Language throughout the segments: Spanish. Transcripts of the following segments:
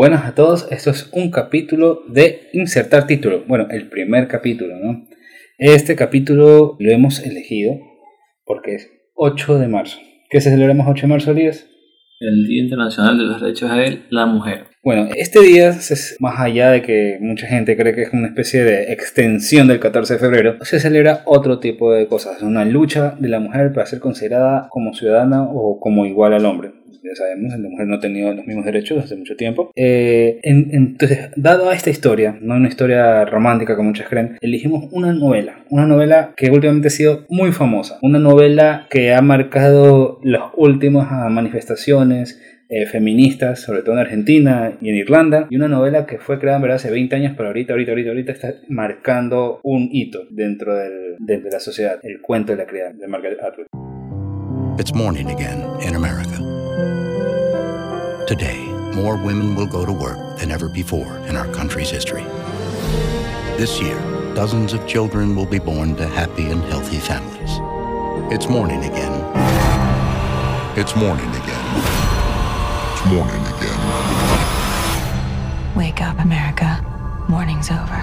Buenas a todos, esto es un capítulo de insertar título. Bueno, el primer capítulo, ¿no? Este capítulo lo hemos elegido porque es 8 de marzo. ¿Qué se celebramos 8 de marzo, Díaz? El Día Internacional de los Derechos de la Mujer. Bueno, este día más allá de que mucha gente cree que es una especie de extensión del 14 de febrero, se celebra otro tipo de cosas, una lucha de la mujer para ser considerada como ciudadana o como igual al hombre. Ya sabemos, la mujer no ha tenido los mismos derechos hace mucho tiempo. Eh, entonces, dado a esta historia, no una historia romántica como muchos creen, elegimos una novela, una novela que últimamente ha sido muy famosa, una novela que ha marcado las últimas manifestaciones eh, feministas, sobre todo en Argentina y en Irlanda, y una novela que fue creada hace 20 años, pero ahorita, ahorita, ahorita, ahorita está marcando un hito dentro del, de, la sociedad, el cuento de la criada de Margaret Atwood. It's morning again in America. Today, more women will go to work than ever before in our country's history. This year, dozens of children will be born to happy and healthy families. It's morning again. It's morning again. It's morning again. Wake up, America. Morning's over.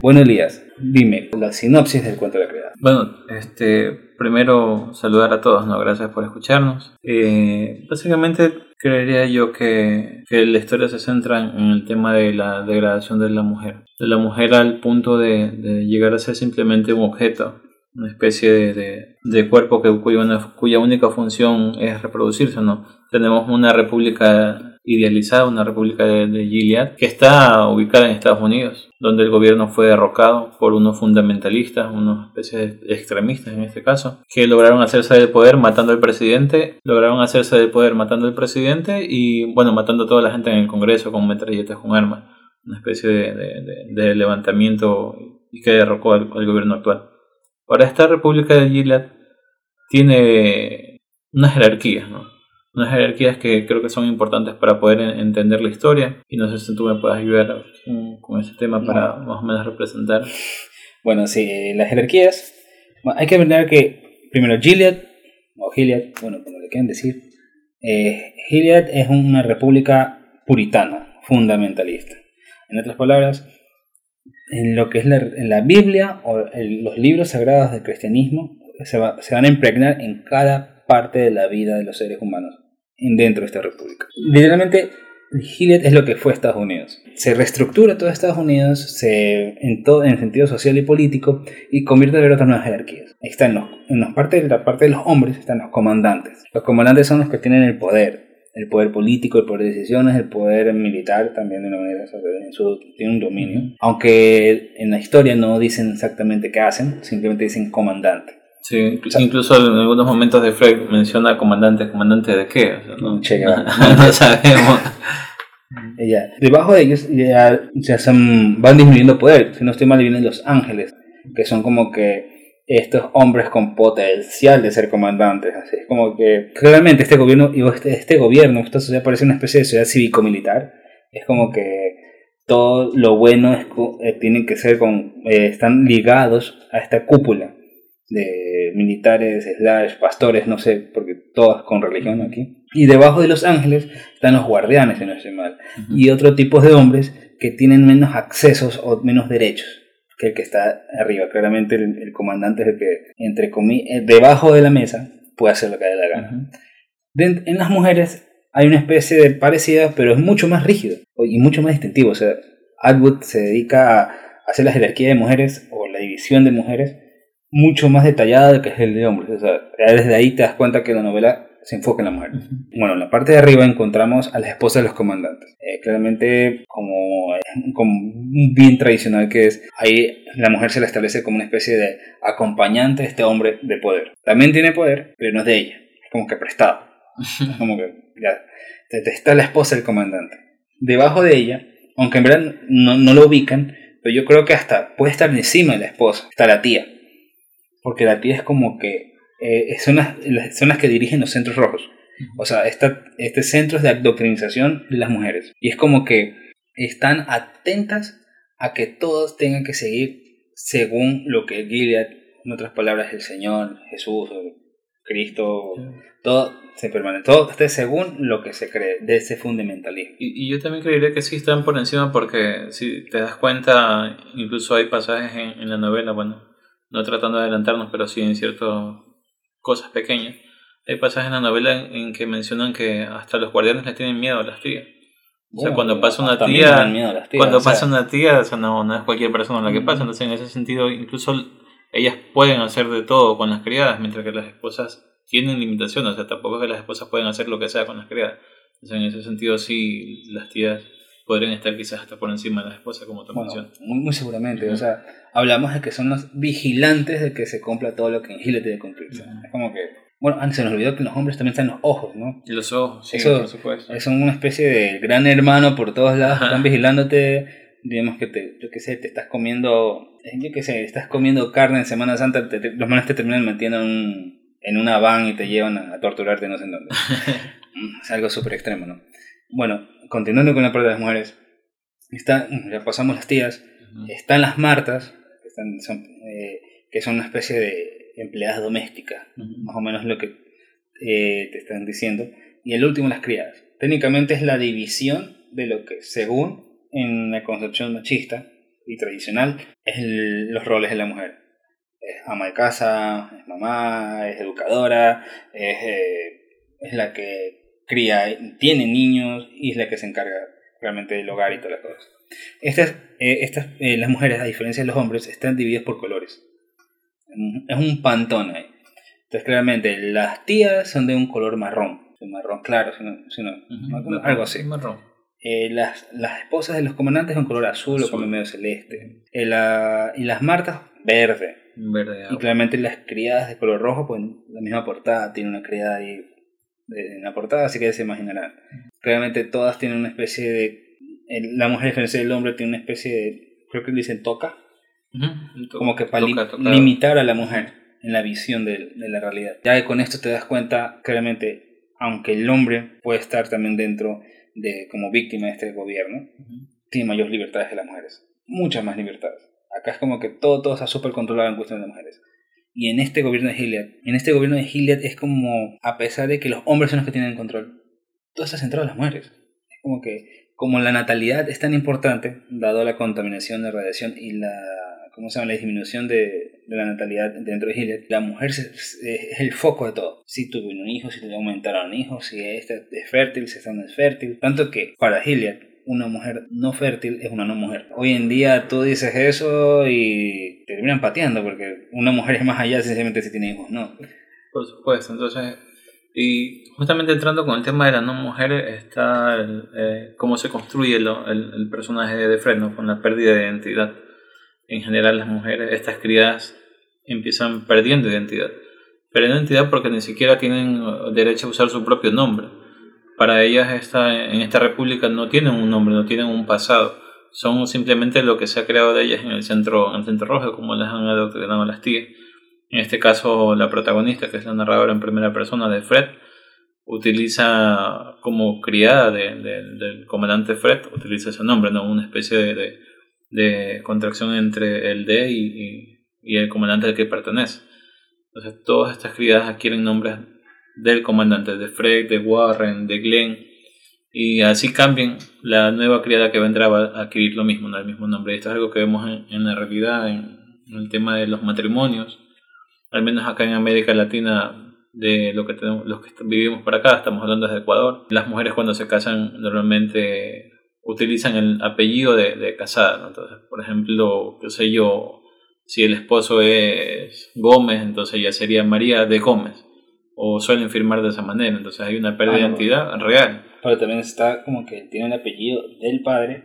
Bueno, Elías, dime la sinopsis del cuento de la criada. Bueno, este primero saludar a todos, ¿no? Gracias por escucharnos. Eh, básicamente creería yo que, que, la historia se centra en el tema de la degradación de la mujer. De la mujer al punto de, de llegar a ser simplemente un objeto, una especie de, de, cuerpo que, cuya, cuya única función es reproducirse, ¿no? Tenemos una república idealizada, una república de, Gilead, que está ubicada en Estados Unidos, donde el gobierno fue derrocado por unos fundamentalistas, unos especies de extremistas en este caso, que lograron hacerse del poder matando al presidente, lograron hacerse del poder matando al presidente y, bueno, matando a toda la gente en el Congreso con metralletas con armas, una especie de, levantamiento y que derrocó al gobierno actual. Ahora, esta república de Gilead tiene una jerarquía, ¿no? unas jerarquías que creo que son importantes para poder entender la historia y no sé si tú me puedes ayudar con, ese tema para más o menos representar. Bueno, sí, las jerarquías, hay que ver que primero Gilead, o Gilead, bueno, como le quieran decir, eh, Gilead es una república puritana, fundamentalista. En otras palabras, en lo que es la, la Biblia o los libros sagrados del cristianismo se, se van a impregnar en cada parte de la vida de los seres humanos dentro de esta república. Literalmente, Gilead es lo que fue Estados Unidos. Se reestructura todo Estados Unidos se, en, todo, en sentido social y político y convierte en otras nuevas jerarquías. Están los, en los parte, la parte de los hombres están los comandantes. Los comandantes son los que tienen el poder, el poder político, el poder de decisiones, el poder militar también de una manera, en su, tiene un dominio. Aunque en la historia no dicen exactamente qué hacen, simplemente dicen comandante. Sí, incluso en algunos momentos de Fred menciona comandante, comandante de qué, no, no sabemos. Debajo de ellos ya, van disminuyendo poder, si no estoy mal vienen los ángeles, que son como que estos hombres con potencial de ser comandantes, así. Es como que claramente este gobierno, este, este gobierno, esta sociedad parece una especie de sociedad cívico-militar, es como que todo lo bueno es, eh, tienen que ser con, eh, están ligados a esta cúpula de militares, slash, pastores, no sé, porque todas con religión aquí. Y debajo de los ángeles están los guardianes, si no estoy mal. Y otro tipo de hombres que tienen menos accesos o menos derechos que el que está arriba. Claramente el, comandante es el que, entre comillas, eh, debajo de la mesa puede hacer lo que le da la gana. en las mujeres hay una especie de parecida, pero es mucho más rígido y mucho más distintivo. O sea, Atwood se dedica a hacer la jerarquía de mujeres o la división de mujeres mucho más detallada de que es el de hombres. O sea, desde ahí te das cuenta que la novela se enfoca en la mujer. Bueno, en la parte de arriba encontramos a las esposas de los comandantes. Eh, claramente, como, como bien tradicional que es, ahí la mujer se la establece como una especie de acompañante de este hombre de poder. También tiene poder, pero no es de ella. Es como que prestado. Es como que ya, está la esposa del comandante. Debajo de ella, aunque en verdad no, no lo ubican, pero yo creo que hasta puede estar encima de la esposa. Está la tía porque la tía es como que eh, son, las, que dirigen los centros rojos. O sea, esta, este centro es de adoctrinización de las mujeres. Y es como que están atentas a que todos tengan que seguir según lo que Gilead, en otras palabras, el Señor, Jesús, Cristo, todo se permanece, todo esté según lo que se cree de ese fundamentalismo. Y, y, yo también creería que sí están por encima porque si te das cuenta, incluso hay pasajes en, en la novela, bueno, no tratando de adelantarnos, pero sí en ciertas cosas pequeñas. Hay pasajes en la novela en, que mencionan que hasta los guardianes le tienen miedo a las tías. O sea, cuando pasa una tía, cuando pasa una tía, o sea, no, no es cualquier persona la que pasa, entonces en ese sentido incluso ellas pueden hacer de todo con las criadas, mientras que las esposas tienen limitaciones, o sea, tampoco es que las esposas pueden hacer lo que sea con las criadas. Entonces en ese sentido sí, las tías podrían estar quizás hasta por encima de las esposas, como te mencionas. Muy, seguramente, o sea, hablamos de que son los vigilantes de que se cumpla todo lo que en Gile debe cumplirse. Es como que bueno, antes se nos olvidó que los hombres también están los ojos, ¿no? Y los ojos, sí, Eso, por supuesto. Son una especie de gran hermano por todos lados, están vigilándote. Digamos que te, yo qué sé, te estás comiendo, eh, yo qué sé, estás comiendo carne en Semana Santa, los manes te terminan metiendo en, en, una van y te llevan a, torturarte no sé en dónde. es algo súper extremo, ¿no? Bueno, continuando con la parte de las mujeres, está, ya pasamos las tías, están las martas, que, están, son, eh, que son una especie de empleadas domésticas, más o menos lo que eh, te están diciendo. Y el último, las criadas. Técnicamente es la división de lo que, según en la concepción machista y tradicional, es los roles de la mujer. Es ama de casa, es mamá, es educadora, es, eh, es la que cría, tiene niños y es la que se encarga realmente del hogar y todas las cosas. Estas, eh, estas las mujeres, a diferencia de los hombres, están divididas por colores es un pantón ahí. Entonces, claramente, las tías son de un color marrón, marrón claro, sino, algo así. Marrón. Eh, las, las esposas de los comandantes son color azul, o como medio celeste. Eh, y las martas, verde. Verde. Y claramente las criadas de color rojo, pues la misma portada, tiene una criada ahí en la portada, así que se imaginarán. Claramente todas tienen una especie de... La mujer, a diferencia del hombre, tiene una especie de... Creo que dicen toca, como que para limitar a la mujer en la visión de, de, la realidad. Ya que con esto te das cuenta, claramente, aunque el hombre puede estar también dentro de como víctima de este gobierno, tiene mayores libertades que las mujeres. Muchas más libertades. Acá es como que todo, todo está súper controlado en cuestión de mujeres. Y en este gobierno de Gilead, en este gobierno de Gilead es como, a pesar de que los hombres son los que tienen el control, todo está centrado en las mujeres. Es como que, como la natalidad es tan importante, dado la contaminación, la radiación y la ¿cómo se llama? La disminución de, de la natalidad dentro de Gilead, la mujer es, el foco de todo. Si tuvieron un hijo, si aumentaron hijos, si esta es fértil, si esta no es fértil. Tanto que para Gilead, una mujer no fértil es una no mujer. Hoy en día tú dices eso y te terminan pateando porque una mujer es más allá sencillamente si tiene hijos, no. Por supuesto, entonces, y justamente entrando con el tema de la no mujer está eh, cómo se construye el, el, personaje de Fred, con la pérdida de identidad en general las mujeres, estas criadas, empiezan perdiendo identidad. Perdiendo identidad porque ni siquiera tienen derecho a usar su propio nombre. Para ellas esta, en esta república no tienen un nombre, no tienen un pasado. Son simplemente lo que se ha creado de ellas en el centro, en el centro rojo, como las han adoctrinado las tías. En este caso, la protagonista, que es la narradora en primera persona de Fred, utiliza como criada del comandante Fred, utiliza ese nombre, ¿no? una especie de contracción entre el D y, y, el comandante al que pertenece. Entonces todas estas criadas adquieren nombres del comandante, de Fred, de Warren, de Glenn, y así cambian la nueva criada que vendrá a adquirir lo mismo, ¿no? el mismo nombre. Esto es algo que vemos en, la realidad, en, el tema de los matrimonios, al menos acá en América Latina de lo que tenemos, los que vivimos por acá, estamos hablando de Ecuador. Las mujeres cuando se casan normalmente utilizan el apellido de, de casada. Entonces, por ejemplo, qué sé yo, si el esposo es Gómez, entonces ya sería María de Gómez. O suelen firmar de esa manera, entonces hay una pérdida de ah, identidad real. Pero también está como que tiene el apellido del padre,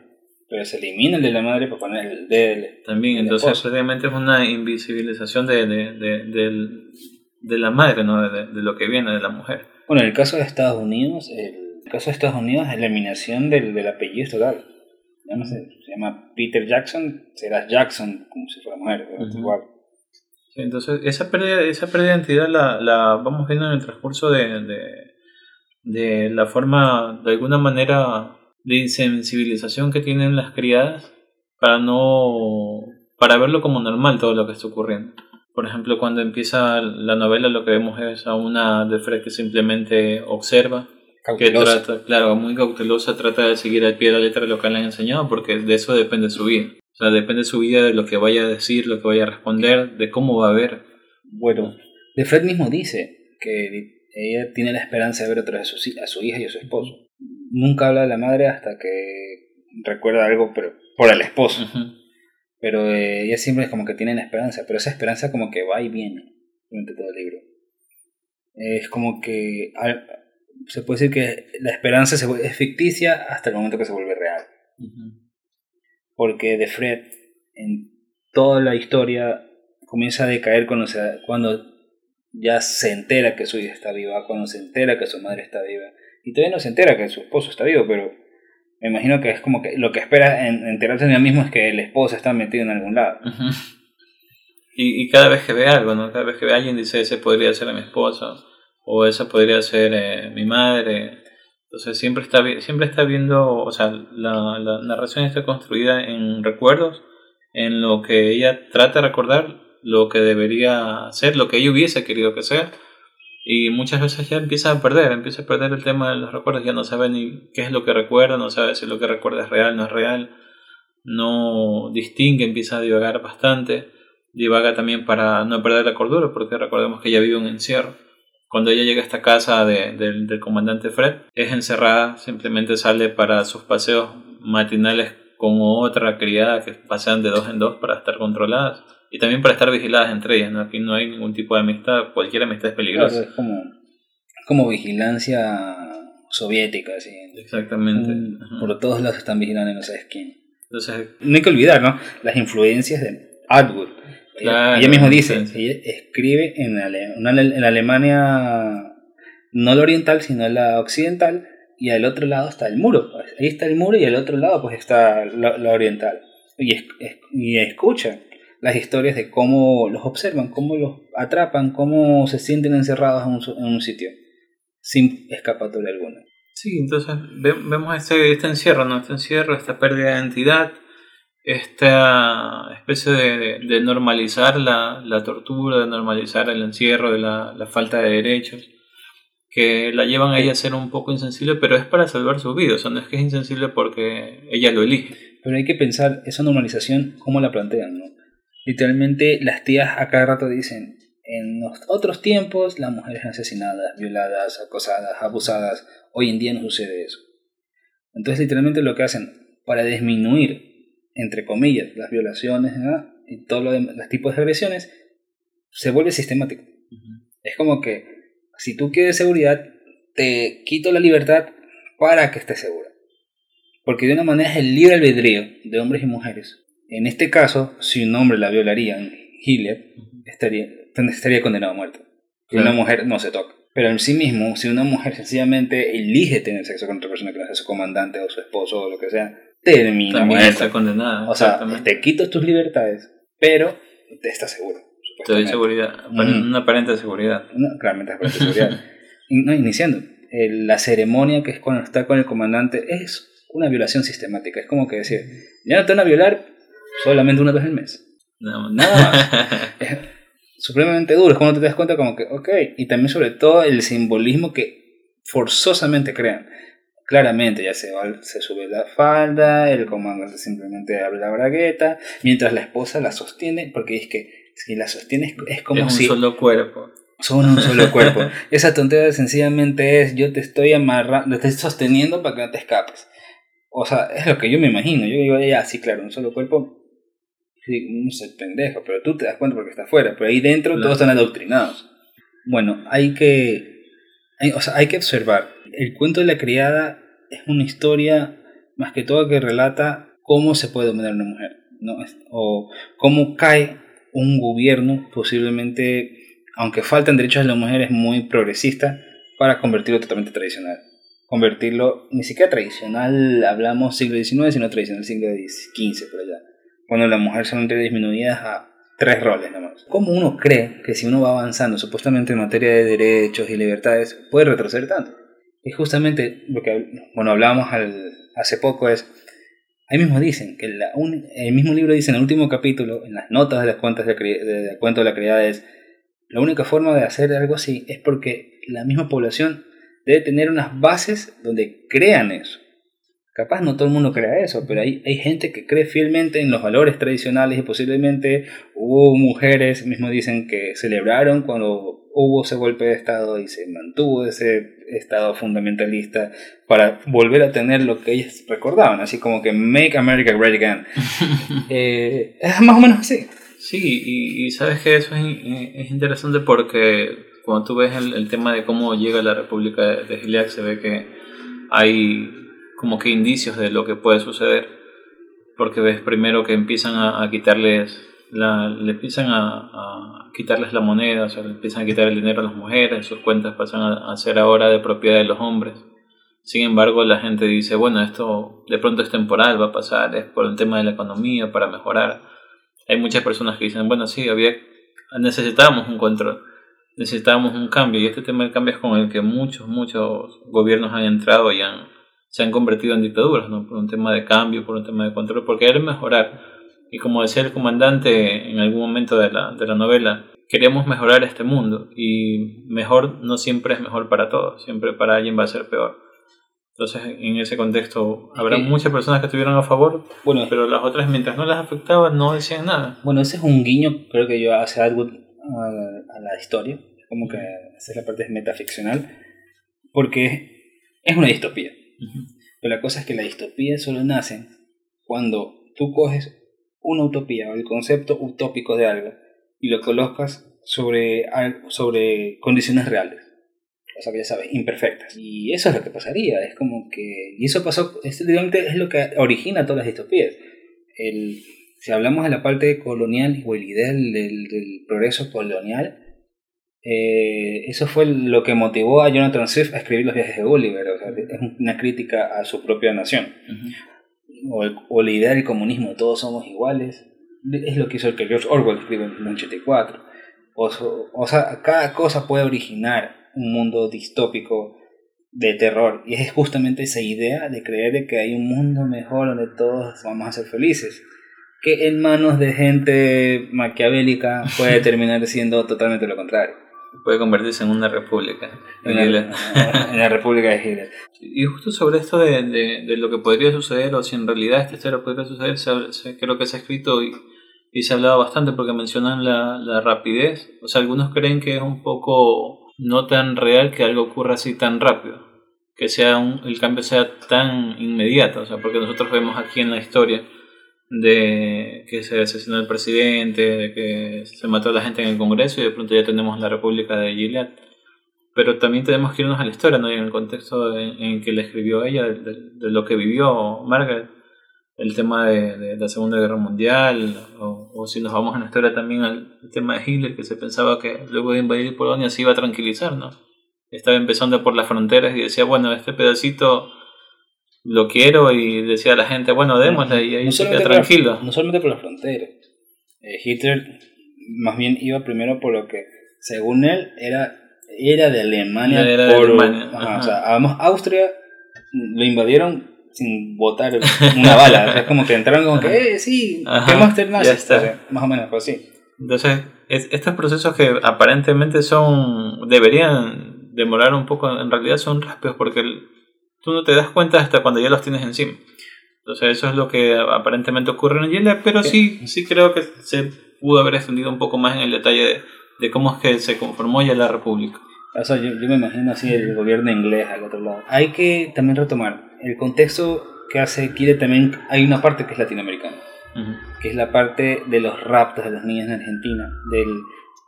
pero se elimina el de la madre para poner el de También, entonces realmente es una invisibilización de, de, de, de la madre, ¿no? de, lo que viene de la mujer. Bueno, en el caso de Estados Unidos, el el caso de Estados Unidos, la eliminación del, del apellido total. Ya no sé, se llama Peter Jackson, será Jackson, como si fuera mujer, igual. entonces, esa pérdida, esa pérdida de identidad la, la vamos viendo en el transcurso de, de, de la forma, de alguna manera, de insensibilización que tienen las criadas para no para verlo como normal todo lo que está ocurriendo. Por ejemplo, cuando empieza la novela lo que vemos es a una de Fred que simplemente observa, que trata, claro, muy cautelosa, trata de seguir al pie de la letra lo que le han enseñado, porque de eso depende su vida. O sea, depende su vida de lo que vaya a decir, lo que vaya a responder, de cómo va a ver. Bueno, de Fred mismo dice que ella tiene la esperanza de ver otra vez a su, a su hija y a su esposo. Nunca habla de la madre hasta que recuerda algo pero por el esposo. Pero eh, ella siempre es como que tiene la esperanza, pero esa esperanza como que va y viene durante todo el libro. Es como que se puede decir que la esperanza se, es ficticia hasta el momento que se vuelve real. Porque de Fred, en toda la historia, comienza a decaer cuando, cuando ya se entera que su hija está viva, cuando se entera que su madre está viva. Y todavía no se entera que su esposo está vivo, pero me imagino que es como que lo que espera en, enterarse de ella mismo es que el esposo está metido en algún lado. y, y, cada vez que ve algo, ¿no? Cada vez que ve a alguien dice, ese podría ser mi esposo, o esa podría ser eh, mi madre. Entonces siempre está, siempre está viendo, o sea, la, la narración está construida en recuerdos, en lo que ella trata de recordar, lo que debería ser, lo que ella hubiese querido que sea. Y muchas veces ya empieza a perder, empieza a perder el tema de los recuerdos, ya no sabe ni qué es lo que recuerda, no sabe si lo que recuerda es real, no es real, no distingue, empieza a divagar bastante, divaga también para no perder la cordura, porque recordemos que ella vive un encierro. Cuando ella llega a esta casa del comandante Fred, es encerrada, simplemente sale para sus paseos matinales con otra criada que pasean de dos en dos para estar controladas y también para estar vigiladas entre ellas. ¿no? Aquí no hay ningún tipo de amistad, cualquier amistad es peligrosa. es como, como vigilancia soviética, así. Exactamente. Mm, por todos lados están vigilando no sabes quién. Entonces, no hay que olvidar, ¿no? Las influencias de Atwood. ella, misma dice, ella escribe en, en la Alemania no la oriental, sino la occidental, y al otro lado está el muro. Ahí está el muro y al otro lado pues está la, oriental. Y, es, y escucha las historias de cómo los observan, cómo los atrapan, cómo se sienten encerrados en un, sitio, sin escapatoria alguna. Sí, entonces vemos este, este encierro, ¿no? Este encierro, esta pérdida de identidad, esta especie de, normalizar la, la, tortura, de normalizar el encierro, de la, la, falta de derechos, que la llevan a ella a ser un poco insensible, pero es para salvar su vida, o sea, no es que es insensible porque ella lo elige. Pero hay que pensar esa normalización, cómo la plantean, ¿no? Literalmente las tías a cada rato dicen, en los otros tiempos las mujeres asesinadas, violadas, acosadas, abusadas, hoy en día no sucede eso. Entonces literalmente lo que hacen para disminuir, entre comillas, las violaciones y todos los tipos de agresiones, se vuelve sistemático. Es como que si tú quieres seguridad, te quito la libertad para que estés segura. Porque de una manera es el libre albedrío de hombres y mujeres en este caso, si un hombre la violaría Hitler, estaría, estaría condenado a muerte. Que una mujer no se toca. Pero en sí mismo, si una mujer sencillamente elige tener sexo con otra persona que no sea su comandante o su esposo o lo que sea, termina También está condenada. O sea, te quito tus libertades, pero te estás seguro. Te doy seguridad, una aparente seguridad. claramente aparente seguridad. no, iniciando, la ceremonia que es cuando está con el comandante es una violación sistemática. Es como que decir, ya no te van a violar, solamente una vez al mes. No, nada más. es supremamente duro, es cuando te das cuenta como que, ok, y también sobre todo el simbolismo que forzosamente crean. Claramente ya se, va, se sube la falda, el comandante simplemente abre la bragueta, mientras la esposa la sostiene, porque es que si la sostiene es como si... un solo cuerpo. Son un solo cuerpo. Esa tontería sencillamente es yo te estoy amarrando, te estoy sosteniendo para que no te escapes. O sea, es lo que yo me imagino. Yo digo, ya, sí, claro, un solo cuerpo no sé, pendejo, pero tú te das cuenta porque está afuera, pero ahí dentro todos están adoctrinados. Bueno, hay que, hay, o sea, hay que observar. El cuento de la criada es una historia más que todo que relata cómo se puede dominar una mujer, ¿no? o cómo cae un gobierno posiblemente, aunque faltan derechos de las mujeres, muy progresista para convertirlo totalmente tradicional. Convertirlo, ni siquiera tradicional, hablamos siglo XIX, sino tradicional siglo XV por allá cuando las mujeres son disminuidas a tres roles nomás. ¿Cómo uno cree que si uno va avanzando supuestamente en materia de derechos y libertades puede retroceder tanto? Y justamente lo que bueno, hablábamos hace poco es ahí mismo dicen que la el mismo libro dice en el último capítulo, en las notas de las cuentas de, de, cuento de la criada es la única forma de hacer algo así es porque la misma población debe tener unas bases donde crean eso. Capaz no todo el mundo crea eso, pero hay, hay gente que cree fielmente en los valores tradicionales y posiblemente hubo mujeres, mismo dicen, que celebraron cuando hubo ese golpe de Estado y se mantuvo ese Estado fundamentalista para volver a tener lo que ellos recordaban, así como que Make America Great Again. Eh, es más o menos así. Sí, y, sabes que eso es, es, interesante porque cuando tú ves el, el, tema de cómo llega la República de Gilead, se ve que hay como que indicios de lo que puede suceder, porque ves primero que empiezan a, quitarles la, le empiezan a, quitarles la moneda, o sea, le empiezan a quitar el dinero a las mujeres, sus cuentas pasan a, ser ahora de propiedad de los hombres. Sin embargo, la gente dice, bueno, esto de pronto es temporal, va a pasar, es por el tema de la economía, para mejorar. Hay muchas personas que dicen, bueno, sí, había, necesitábamos un control, necesitábamos un cambio, y este tema del cambio es con el que muchos, muchos gobiernos han entrado y han, se han convertido en dictaduras, ¿no? Por un tema de cambio, por un tema de control, porque quieren mejorar. Y como decía el comandante en algún momento de la, de la novela, queremos mejorar este mundo y mejor no siempre es mejor para todos, siempre para alguien va a ser peor. Entonces, en ese contexto, habrá muchas personas que estuvieron a favor, bueno, pero las otras, mientras no las afectaba, no decían nada. Bueno, ese es un guiño, creo que yo hace algo a, la historia, como que esa es la parte metaficcional, porque es una distopía. Pero la cosa es que la distopía solo nace cuando tú coges una utopía o el concepto utópico de algo y lo colocas sobre, sobre condiciones reales. O sea, ya sabes, imperfectas. Y eso es lo que pasaría. Es como que. Y eso pasó. Es, es lo que origina todas las distopías. El, si hablamos de la parte colonial o el ideal del, del progreso colonial, eh, eso fue lo que motivó a Jonathan Swift a escribir Los viajes de Gulliver. O sea, es una crítica a su propia nación. o, la idea del comunismo, todos somos iguales. Es lo que hizo el que George Orwell escribe en 1984. O, o sea, cada cosa puede originar un mundo distópico de terror. Y es justamente esa idea de creer que hay un mundo mejor donde todos vamos a ser felices. Que en manos de gente maquiavélica puede terminar siendo totalmente lo contrario puede convertirse en una república. En, la, república de Hitler. Y justo sobre esto de, de, lo que podría suceder, o si en realidad esta historia podría suceder, creo que se ha escrito y, y se ha hablado bastante porque mencionan la, la, rapidez. O sea, algunos creen que es un poco no tan real que algo ocurra así tan rápido. Que sea un, el cambio sea tan inmediato. O sea, porque nosotros vemos aquí en la historia de que se asesinó el presidente, de que se mató a la gente en el Congreso y de pronto ya tenemos la República de Gilead. Pero también tenemos que irnos a la historia, ¿no? Y en el contexto en que le escribió ella, de, lo que vivió Margaret, el tema de, la Segunda Guerra Mundial, o, si nos vamos a la historia también al tema de Hitler, que se pensaba que luego de invadir Polonia se iba a tranquilizar, ¿no? Estaba empezando por las fronteras y decía, bueno, este pedacito lo quiero y decía a la gente, bueno, démosle y ahí se queda tranquilo. no solamente por la frontera. Eh, Hitler más bien iba primero por lo que, según él, era, era de Alemania. Era de Alemania. o sea, además, Austria lo invadieron sin botar una bala. es como que entraron como que, eh, sí, ¿qué más nazi? más o menos, pues sí. Entonces, estos procesos que aparentemente son, deberían demorar un poco, en realidad son rápidos porque el, tú no te das cuenta hasta cuando ya los tienes encima. Entonces eso es lo que aparentemente ocurre en Yale, pero sí, sí creo que se pudo haber extendido un poco más en el detalle de, cómo es que se conformó ya la República. O sea, yo, me imagino así el gobierno inglés al otro lado. Hay que también retomar el contexto que hace Kire también hay una parte que es latinoamericana, que es la parte de los raptos de los niños en Argentina, del,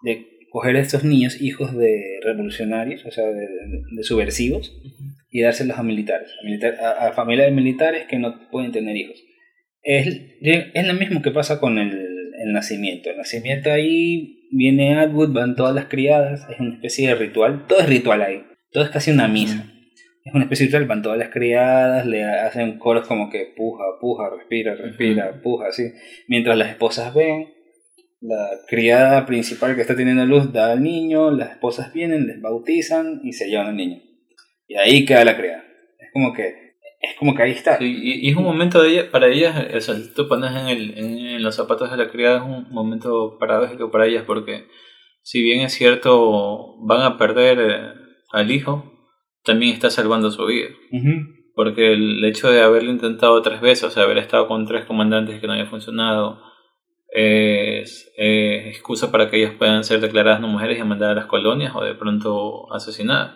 de coger a estos niños, hijos de revolucionarios, o sea, de, subversivos, y dárselos a militares, a, familias militares que no pueden tener hijos. Es, es lo mismo que pasa con el, el, nacimiento. El nacimiento ahí viene Atwood, van todas las criadas, es una especie de ritual, todo es ritual ahí, todo es casi una misa. Es una especie de ritual, van todas las criadas, le hacen coros como que puja, puja, respira, respira, puja, así. Mientras las esposas ven, la criada principal que está teniendo luz da al niño, las esposas vienen, les bautizan y se llevan al niño. Y ahí queda la criada. Es como que es como que ahí está. y, es un momento de ella, para ellas, o sea, tú pones en, el, en, los zapatos de la criada, es un momento paradójico para ellas porque si bien es cierto, van a perder eh, al hijo, también está salvando su vida. Porque el hecho de haberlo intentado tres veces, o sea, haber estado con tres comandantes que no había funcionado, es excusa para que ellas puedan ser declaradas no mujeres y mandadas a las colonias o de pronto asesinadas.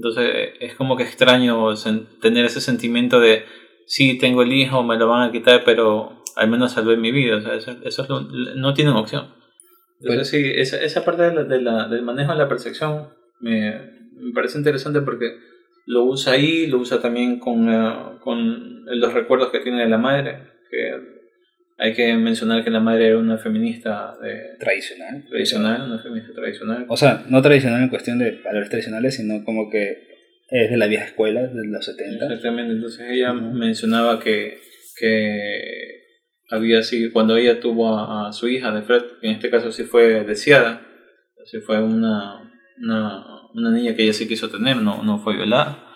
Entonces es como que extraño tener ese sentimiento de, sí, tengo el hijo, me lo van a quitar, pero al menos salvé mi vida. O sea, eso, eso no tienen opción. Entonces sí, esa, esa parte de la, del manejo de la percepción me, me, parece interesante porque lo usa ahí, lo usa también con, eh, con los recuerdos que tiene de la madre, que hay que mencionar que la madre era una feminista de... tradicional. Tradicional, una feminista tradicional. O sea, no tradicional en cuestión de valores tradicionales, sino como que es de la vieja escuela, de los 70. Exactamente, entonces ella mencionaba que, que había sido, cuando ella tuvo a, su hija de Fred, en este caso sí fue deseada, sí fue una, una, una niña que ella sí quiso tener, no, no fue violada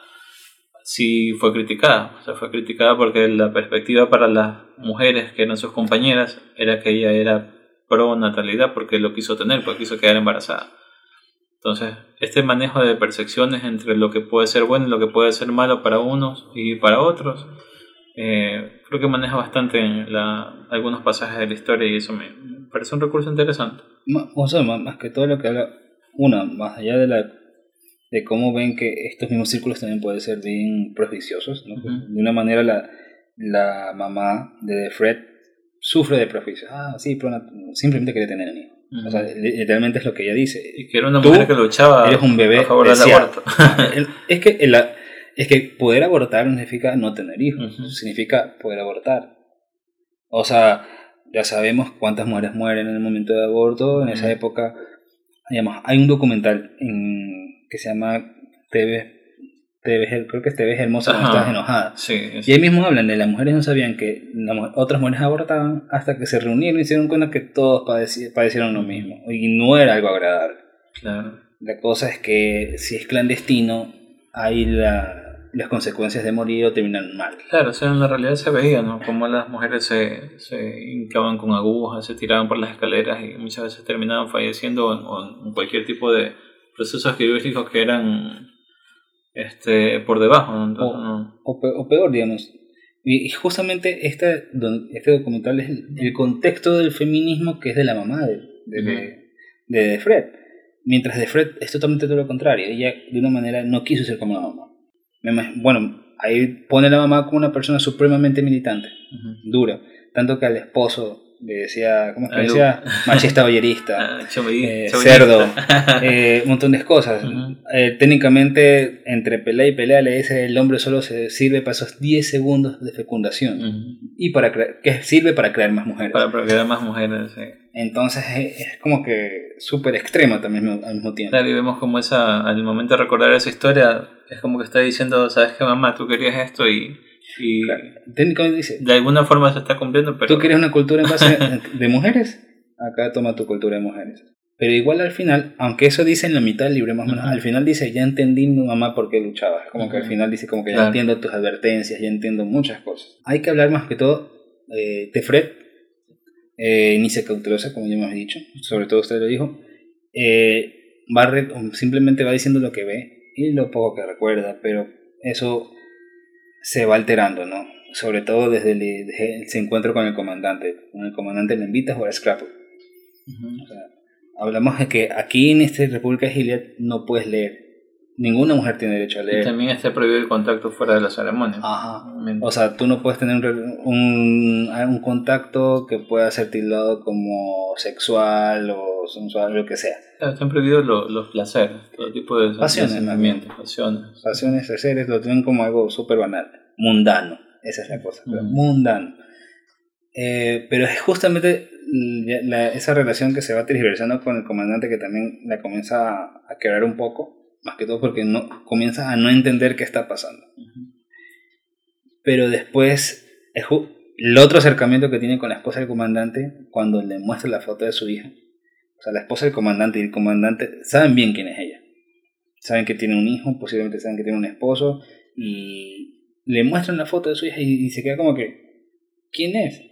sí fue criticada. O sea, fue criticada porque la perspectiva para las mujeres que eran sus compañeras era que ella era pro natalidad porque lo quiso tener, porque quiso quedar embarazada. Entonces, este manejo de percepciones entre lo que puede ser bueno y lo que puede ser malo para unos y para otros, eh, creo que maneja bastante la, algunos pasajes de la historia y eso me parece un recurso interesante. O sea, más que todo lo que habla, una, más allá de la de cómo ven que estos mismos círculos también pueden ser bien prejuiciosos. ¿no? De una manera la, la mamá de Fred sufre de prejuicios. Ah, sí, pero simplemente quería tener a hijo. O sea, literalmente es lo que ella dice. Y que era una mujer que luchaba eres un bebé a favor del aborto. es, que es que poder abortar no significa no tener hijos, significa poder abortar. O sea, ya sabemos cuántas mujeres mueren en el momento de aborto. En esa época, digamos, hay un documental en que se llama TV, TV creo que es TV hermosa cuando estás enojada. y ahí mismo hablan de las mujeres no sabían que otras mujeres abortaban hasta que se reunieron y hicieron cuenta que todos padecieron lo mismo. Y no era algo agradable. Claro. La cosa es que si es clandestino, hay las consecuencias de morir o terminan mal. Claro, o sea, en la realidad se veía, ¿no? Como las mujeres se, se hincaban con agujas, se tiraban por las escaleras y muchas veces terminaban falleciendo o en cualquier tipo de, procesos quirúrgicos que eran este, por debajo. o, peor, digamos. Y, justamente este, este documental es el, contexto del feminismo que es de la mamá de, de, Fred. Mientras de Fred es totalmente todo lo contrario. Ella de una manera no quiso ser como la mamá. Bueno, ahí pone a la mamá como una persona supremamente militante, dura. Tanto que al esposo le decía, ¿cómo es que decía? Machista ballerista, ah, eh, cerdo, eh, un montón de cosas. Eh, técnicamente, entre pelea y pelea, le dice el hombre solo se sirve para esos 10 segundos de fecundación. Y para que sirve para crear más mujeres. Para, crear más mujeres, sí. Entonces es, como que súper extrema también al mismo tiempo. Claro, y vemos como esa, al momento de recordar esa historia, es como que está diciendo, ¿sabes qué, mamá? Tú querías esto y y técnicamente dice, de alguna forma se está cumpliendo, pero... Tú quieres una cultura en base de mujeres, acá toma tu cultura de mujeres. Pero igual al final, aunque eso dice en la mitad del libro más o menos, al final dice, ya entendí mi mamá por qué luchaba. Como que al final dice, como que ya entiendo tus advertencias, ya entiendo muchas cosas. Hay que hablar más que todo eh, de Fred, eh, inicia cautelosa, como ya hemos dicho, sobre todo usted lo dijo. Eh, va simplemente va diciendo lo que ve y lo poco que recuerda, pero eso se va alterando, ¿no? Sobre todo desde el, ese encuentro con el comandante. Con el comandante le invita a jugar Scrapple. hablamos de que aquí en esta República de Gilead no puedes leer. Ninguna mujer tiene derecho a leer. Y también está prohibido el contacto fuera de la ceremonia. Ajá. O sea, tú no puedes tener un, un, contacto que pueda ser tildado como sexual o sensual, lo que sea. Están prohibidos los, los placeres, todo tipo de pasiones. Pasiones. Pasiones, placeres, lo tienen como algo súper banal, mundano. Esa es la cosa, mundano. Eh, pero es justamente esa relación que se va transversando con el comandante que también la comienza a, a quebrar un poco más que todo porque no, comienza a no entender qué está pasando. Pero después, el otro acercamiento que tiene con la esposa del comandante, cuando le muestra la foto de su hija, o sea, la esposa del comandante y el comandante saben bien quién es ella. Saben que tiene un hijo, posiblemente saben que tiene un esposo, y le muestran la foto de su hija y, se queda como que, ¿quién es?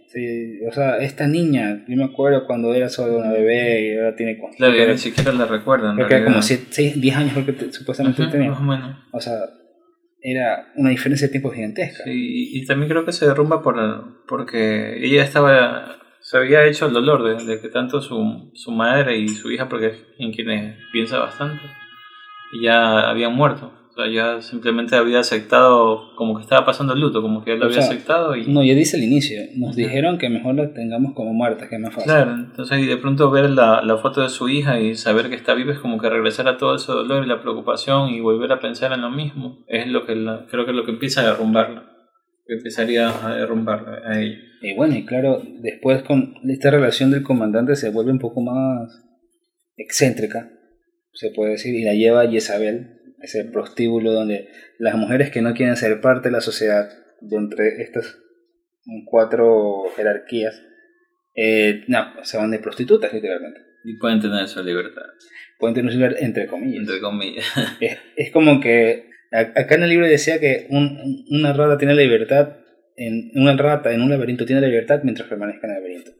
o sea, esta niña, yo me acuerdo cuando era solo una bebé y ahora tiene... Claro, ni siquiera la recuerdan. Creo que era como 6, 10 años porque supuestamente tenía. Más o menos. O sea, era una diferencia de tiempo gigantesca. Sí, y también creo que se derrumba por porque ella estaba se había hecho el dolor de, que tanto su, su, madre y su hija, porque es en quienes piensa bastante, ya habían muerto. O sea, ya simplemente había aceptado como que estaba pasando el luto, como que él lo había aceptado. Y... No, ya dice el inicio. Nos dijeron que mejor la tengamos como muerta, que es más fácil. Claro, entonces y de pronto ver la, la, foto de su hija y saber que está viva es como que regresar a todo ese dolor y la preocupación y volver a pensar en lo mismo. Es lo que creo que es lo que empieza a derrumbarla. Que empezaría a derrumbarla a ella. Y bueno, y claro, después con esta relación del comandante se vuelve un poco más excéntrica, se puede decir, y la lleva a Jezabel ese prostíbulo donde las mujeres que no quieren ser parte de la sociedad, de entre estas cuatro jerarquías, eh, no, se van de prostitutas literalmente. Y pueden tener su libertad. Pueden tener su libertad entre comillas. Entre comillas. Es, como que acá en el libro decía que un, una rata tiene la libertad, en, una rata en un laberinto tiene la libertad mientras permanezca en el laberinto.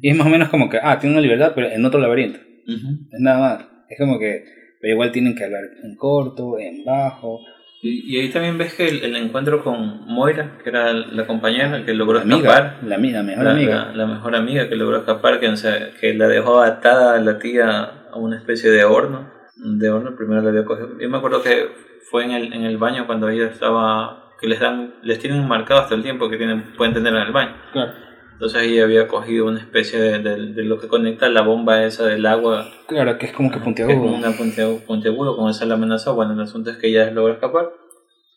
Y es más o menos como que, ah, tiene una libertad pero en otro laberinto. Es nada más. Es como que pero igual tienen que hablar en corto, en bajo. Y, ahí también ves que el, encuentro con Moira, que era la compañera que logró escapar. La, amiga, la mejor amiga. La, mejor amiga que logró escapar, que, que la dejó atada a la tía a una especie de horno. De horno, primero la había cogido. Yo me acuerdo que fue en el, en el baño cuando ella estaba. que les dan les tienen marcado hasta el tiempo que tienen pueden tener en el baño. Claro. Entonces ella había cogido una especie de, de, lo que conecta la bomba esa del agua. Claro, que es como que puntiagudo. como una puntiagudo, como esa la amenaza. Bueno, el asunto es que ella logra escapar.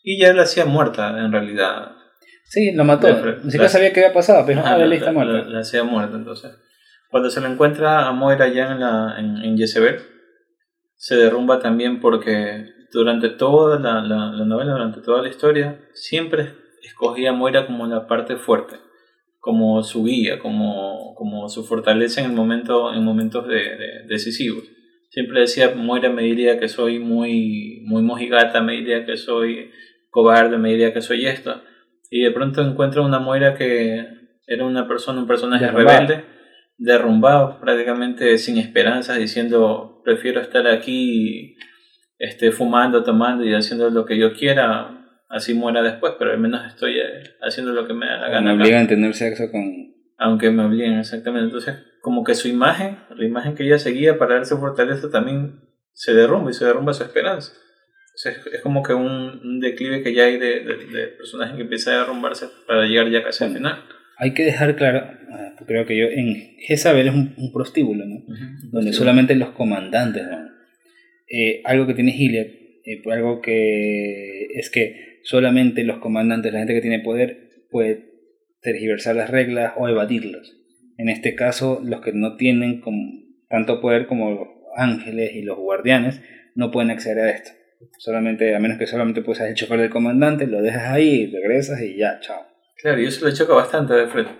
Y ya la hacía muerta, en realidad. Sí, la mató. Ni siquiera sabía qué había pasado, pero ah, la, está muerta. La, hacía muerta, entonces. Cuando se la encuentra a Moira ya en, la, en, en Jezebel, se derrumba también porque durante toda la, la, la novela, durante toda la historia, siempre escogía a Moira como la parte fuerte como su guía, como, como su fortaleza en, el momento, en momentos de, decisivos. Siempre decía, Moira me diría que soy muy, muy mojigata, me diría que soy cobarde, me diría que soy esto. Y de pronto encuentro una Moira que era una persona, un personaje rebelde, derrumbado, prácticamente sin esperanzas, diciendo, prefiero estar aquí este, fumando, tomando y haciendo lo que yo quiera así muera después, pero al menos estoy eh, haciendo lo que me da la gana. Me obligan a tener sexo con... Aunque me obliguen, exactamente. Entonces, como que su imagen, la imagen que ella seguía para darse fortaleza también se derrumba y se derrumba su esperanza. es como que un, declive que ya hay de, de, personaje que empieza a derrumbarse para llegar ya casi al final. Hay que dejar claro, ah, creo que yo, en Jezabel es un, prostíbulo, ¿no? Donde solamente los comandantes van. Eh, algo que tiene Gilead, eh, algo que es que solamente los comandantes, la gente que tiene poder, puede tergiversar las reglas o evadirlas. En este caso, los que no tienen tanto poder como los ángeles y los guardianes no pueden acceder a esto. Solamente, a menos que solamente puedas el chofer del comandante, lo dejas ahí, regresas y ya, chao. Claro, y eso le choca bastante de frente.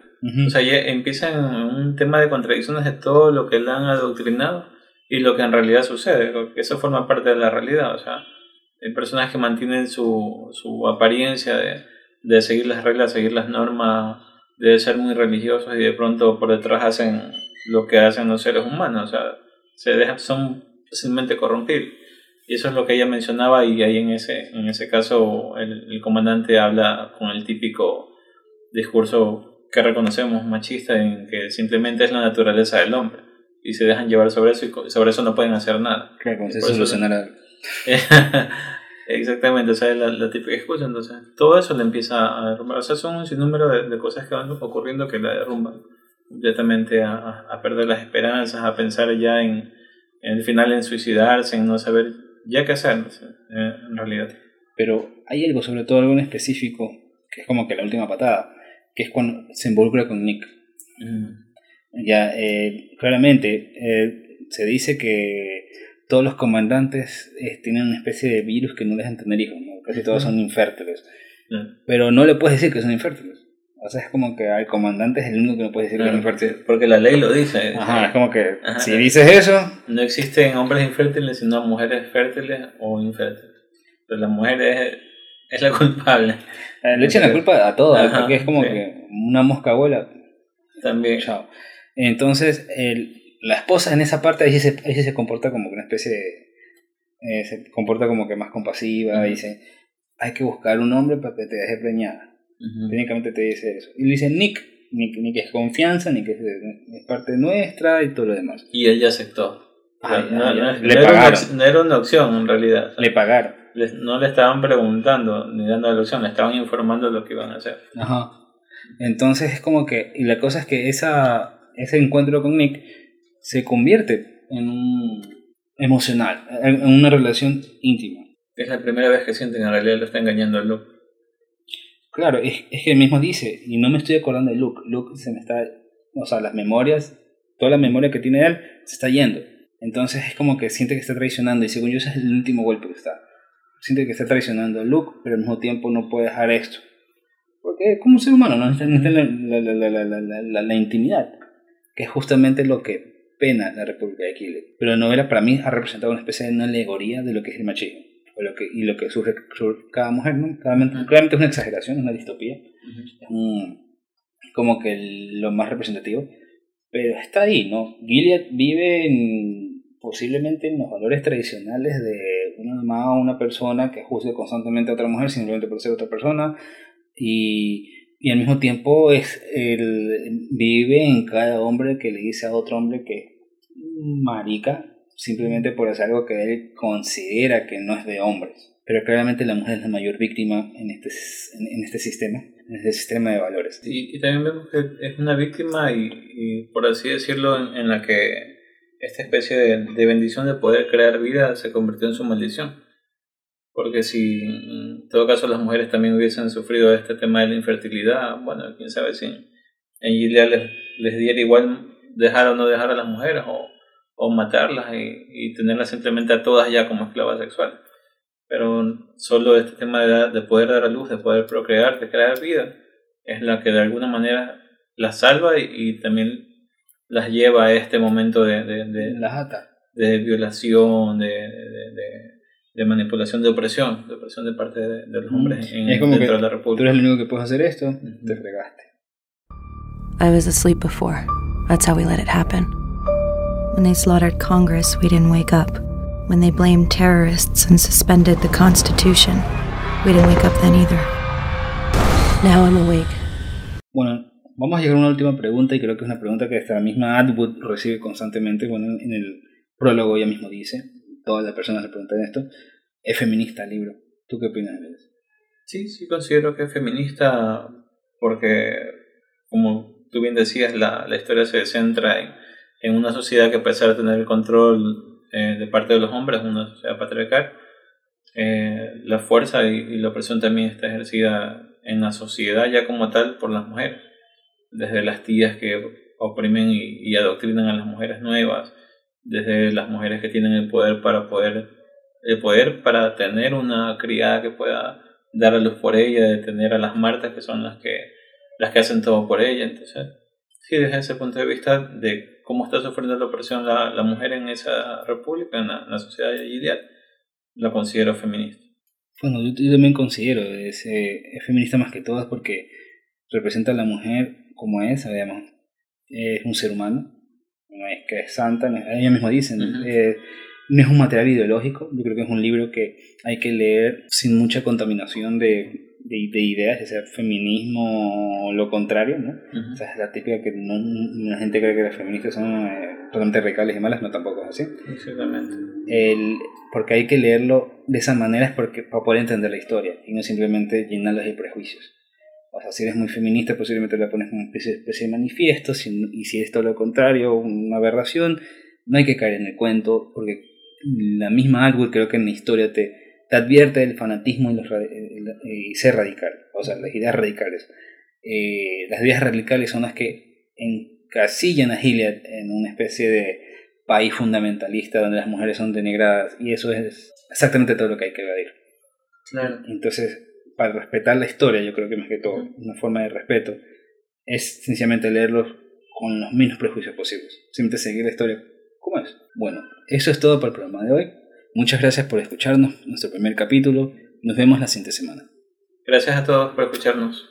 O sea, ya empieza en un tema de contradicciones de todo lo que le han adoctrinado y lo que en realidad sucede, porque eso forma parte de la realidad. O sea, el personaje mantiene su, su apariencia de, de, seguir las reglas, seguir las normas, de ser muy religiosos y de pronto por detrás hacen lo que hacen los seres humanos, o sea, se dejan, son fácilmente corrompibles. Y eso es lo que ella mencionaba y ahí en ese, en ese caso el, el comandante habla con el típico discurso que reconocemos machista en que simplemente es la naturaleza del hombre y se dejan llevar sobre eso y sobre eso no pueden hacer nada. Claro, como si solucionara Exactamente, o sea, la, la típica excusa. Entonces, todo eso le empieza a derrumbar. O sea, son un sinnúmero de, de cosas que van ocurriendo que la derrumban completamente a, a, perder las esperanzas, a pensar ya en, en el final en suicidarse, en no saber ya qué hacer eh, en realidad. Pero hay algo, sobre todo algo en específico, que es como que la última patada, que es cuando se involucra con Nick. Mm. Ya, eh, claramente, eh, se dice que todos los comandantes eh, tienen una especie de virus que no les dejan tener hijos, ¿no? casi todos son infértiles. Pero no le puedes decir que son infértiles. O sea, es como que al comandante es el único que no puede decir que es infértil. Porque la ley lo dice. Ajá, es como que si dices eso... No existen hombres infértiles, sino mujeres fértiles o infértiles. Pero las mujeres Es la culpable. Eh, Le echan la culpa a todo, Ajá, porque es como sí. que una mosca abuela. También. Chao. Entonces, el, la esposa en esa parte sí se, se comporta como que una especie de. eh, se comporta como que más compasiva. Ujú. Dice: Hay que buscar un hombre para que te deje preñada. Ujú. Técnicamente te dice eso. Y le dice: Nick, Nick, Nick es confianza, Nick es, es parte nuestra y todo lo demás. Y él ya aceptó. Ah, no, no- Le era una, no era una opción en realidad. Le pagaron. Les- no le estaban preguntando ni dando la opción, le estaban informando lo que iban a hacer. Ajá. Entonces es como que, y la cosa es que esa, ese encuentro con Nick se convierte en un emocional, en una relación íntima. Es la primera vez que sienten en realidad lo está engañando el Luke. Claro, es, es que él mismo dice, y no me estoy acordando de Luke, Luke se me está, o sea, las memorias, toda la memoria que tiene él se está yendo. Entonces es como que siente que está traicionando, y según yo ese es el último golpe que está. Siente que está traicionando a Luke, pero al mismo tiempo no puede dejar esto. Porque como ser humano no está, no está en la, la, la, la, la, la, la- la intimidad, que es justamente lo que pena la República de Chile. Pero la novela para mí ha representado una especie de una alegoría de lo que es el machismo. o lo que, y lo que sufre, sufre cada mujer, ¿no? Claramente, Ujú. claramente es una exageración, es una distopía. Es un- como que el- lo más representativo. Pero está ahí, ¿no? Gilead vive en- posiblemente en los valores tradicionales de una mamá o una persona que juzgue constantemente a otra mujer simplemente por ser otra persona y, y al mismo tiempo es el, vive en cada hombre que le dice a otro hombre que marica simplemente por hacer algo que él considera que no es de hombres. Pero claramente la mujer es la mayor víctima en este, en este sistema, en este sistema de valores. Y, y también vemos que es una víctima y, y por así decirlo, en, en la que esta especie de, de bendición de poder crear vida se convirtió en su maldición. Porque si en todo caso las mujeres también hubiesen sufrido este tema de la infertilidad, bueno, quién sabe si en Gilead les, les diera igual dejar o no dejar a las mujeres o, o matarlas y, y tenerlas simplemente a todas ya como esclavas sexuales. Pero solo este tema de, de poder dar a luz, de poder procrear, de crear vida, es la que de alguna manera las salva y, y también las lleva a este momento de, de, de, Las ata. de violación, de, de, manipulación, de opresión, de opresión de parte de, de los hombres en, Es como dentro que de la Tú República. eres el único que puedes hacer esto, te fregaste. I was asleep before. That's how we let it happen. When they slaughtered Congress, we didn't wake up. When they blamed terrorists and suspended the Constitution, we didn't wake up then either. Now I'm awake. Bueno, vamos a llegar a una última pregunta y creo que es una pregunta que esta misma Atwood recibe constantemente. Bueno, en el prólogo ella mismo dice, todas las personas le preguntan esto, ¿es feminista el libro? ¿Tú qué opinas de eso? Sí, sí considero que es feminista porque, como tú bien decías, la, la historia se centra en, en una sociedad que a pesar de tener el control eh, de parte de los hombres, una sociedad patriarcal, eh, la fuerza y, y la opresión también está ejercida en la sociedad ya como tal por las mujeres, desde las tías que oprimen y adoctrinan a las mujeres nuevas, desde las mujeres que tienen el poder para poder, el poder para tener una criada que pueda dar a luz por ella, de tener a las martas que son las que, las que hacen todo por ella. Entonces, sí, desde ese punto de vista de cómo está sufriendo la opresión la, la mujer en esa república, en la, en la sociedad ideal, la considero feminista. Bueno, yo, yo también considero, es, eh, es feminista más que todas porque representa a la mujer como es, además, es un ser humano, no es que es santa, no es- ella misma dice, Ujú. eh, no es un material ideológico, yo creo que es un libro que hay que leer sin mucha contaminación de, de, de ideas, ya sea feminismo o lo contrario, ¿no? O sea, es la típica que no, la gente cree que las feministas son eh, totalmente radicales y malas, no tampoco es así. Exactamente. El, porque hay que leerlo de esa manera es porque, para poder entender la historia y no simplemente llenarlos de prejuicios. O sea, si eres muy feminista, posiblemente la pones como una especie, de manifiesto, y si es todo lo contrario, una aberración, no hay que caer en el cuento, porque la misma Atwood creo que en la historia te, te advierte del fanatismo y, los, el- el- y ser radical, o sea, las ideas radicales. Eh, las ideas radicales son las que encasillan a Gilead en una especie de país fundamentalista donde las mujeres son denigradas y eso es exactamente todo lo que hay que evadir. Claro. Entonces, para respetar la historia, yo creo que más que todo, una forma de respeto es sencillamente leerlos con los menos prejuicios posibles. Simplemente seguir la historia como es. Bueno, eso es todo para el programa de hoy. Muchas gracias por escucharnos, nuestro primer capítulo. Nos vemos la siguiente semana. Gracias a todos por escucharnos.